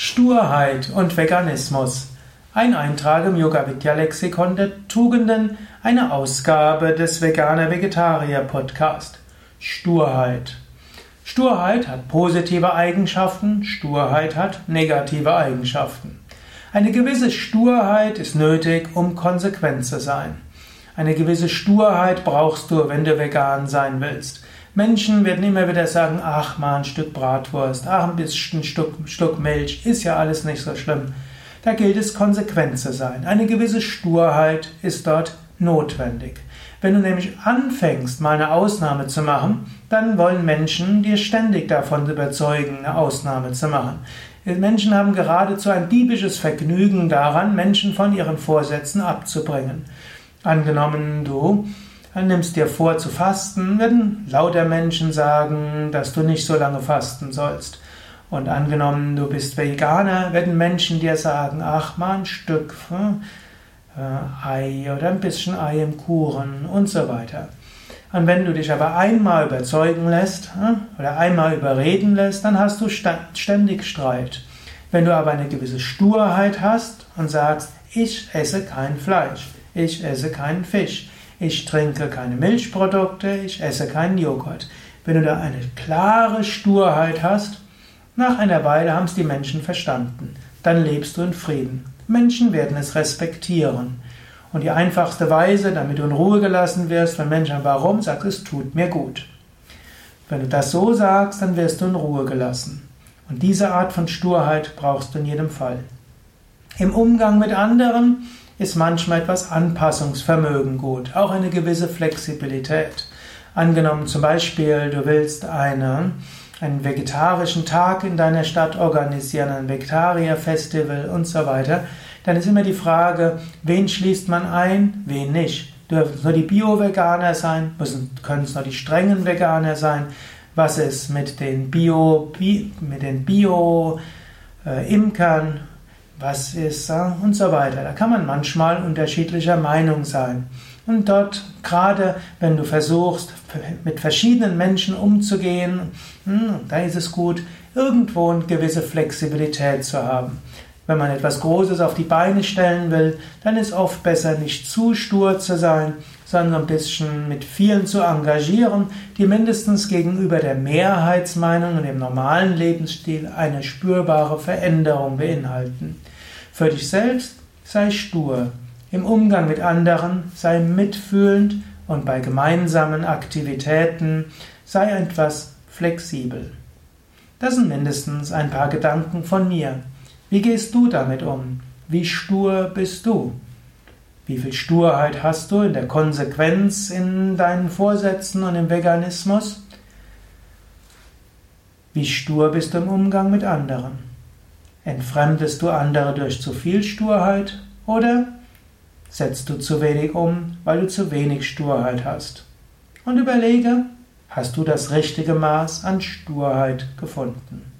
Sturheit und Veganismus. Ein Eintrag im Yoga Vidya Lexikon der Tugenden, eine Ausgabe des Veganer Vegetarier Podcast. Sturheit. Sturheit hat positive Eigenschaften, Sturheit hat negative Eigenschaften. Eine gewisse Sturheit ist nötig, um konsequent zu sein. Eine gewisse Sturheit brauchst du, wenn du vegan sein willst. Menschen werden immer wieder sagen, ach mal ein Stück Bratwurst, ach ein bisschen Stück, Stück Milch, ist ja alles nicht so schlimm. Da gilt es konsequent zu sein. Eine gewisse Sturheit ist dort notwendig. Wenn du nämlich anfängst, mal eine Ausnahme zu machen, dann wollen Menschen dir ständig davon überzeugen, eine Ausnahme zu machen. Menschen haben geradezu ein diebisches Vergnügen daran, Menschen von ihren Vorsätzen abzubringen. Angenommen, du nimmst dir vor zu fasten, werden lauter Menschen sagen, dass du nicht so lange fasten sollst. Und angenommen, du bist Veganer, werden Menschen dir sagen, ach mal ein Stück hm, äh, Ei oder ein bisschen Ei im Kuchen und so weiter. Und wenn du dich aber einmal überzeugen lässt hm, oder einmal überreden lässt, dann hast du ständig Streit. Wenn du aber eine gewisse Sturheit hast und sagst, ich esse kein Fleisch, ich esse keinen Fisch, ich trinke keine Milchprodukte, ich esse keinen Joghurt. Wenn du da eine klare Sturheit hast, nach einer Weile haben es die Menschen verstanden. Dann lebst du in Frieden. Menschen werden es respektieren. Und die einfachste Weise, damit du in Ruhe gelassen wirst, wenn Menschen warum, sagst es tut mir gut. Wenn du das so sagst, dann wirst du in Ruhe gelassen. Und diese Art von Sturheit brauchst du in jedem Fall. Im Umgang mit anderen ist manchmal etwas Anpassungsvermögen gut, auch eine gewisse Flexibilität. Angenommen zum Beispiel, du willst eine, einen vegetarischen Tag in deiner Stadt organisieren, ein Vegetarier-Festival und so weiter, dann ist immer die Frage, wen schließt man ein, wen nicht. Dürfen es nur die Bio-Veganer sein? Müssen, können es nur die strengen Veganer sein? Was ist mit den Bio, mit den Bio-Imkern? Äh, was ist und so weiter. Da kann man manchmal unterschiedlicher Meinung sein. Und dort, gerade wenn du versuchst, mit verschiedenen Menschen umzugehen, hm, da ist es gut, irgendwo eine gewisse Flexibilität zu haben. Wenn man etwas Großes auf die Beine stellen will, dann ist oft besser, nicht zu stur zu sein, sondern ein bisschen mit vielen zu engagieren, die mindestens gegenüber der Mehrheitsmeinung und dem normalen Lebensstil eine spürbare Veränderung beinhalten. Für dich selbst sei stur, im Umgang mit anderen sei mitfühlend und bei gemeinsamen Aktivitäten sei etwas flexibel. Das sind mindestens ein paar Gedanken von mir. Wie gehst du damit um? Wie stur bist du? Wie viel Sturheit hast du in der Konsequenz in deinen Vorsätzen und im Veganismus? Wie stur bist du im Umgang mit anderen? Entfremdest du andere durch zu viel Sturheit oder setzt du zu wenig um, weil du zu wenig Sturheit hast? Und überlege, hast du das richtige Maß an Sturheit gefunden?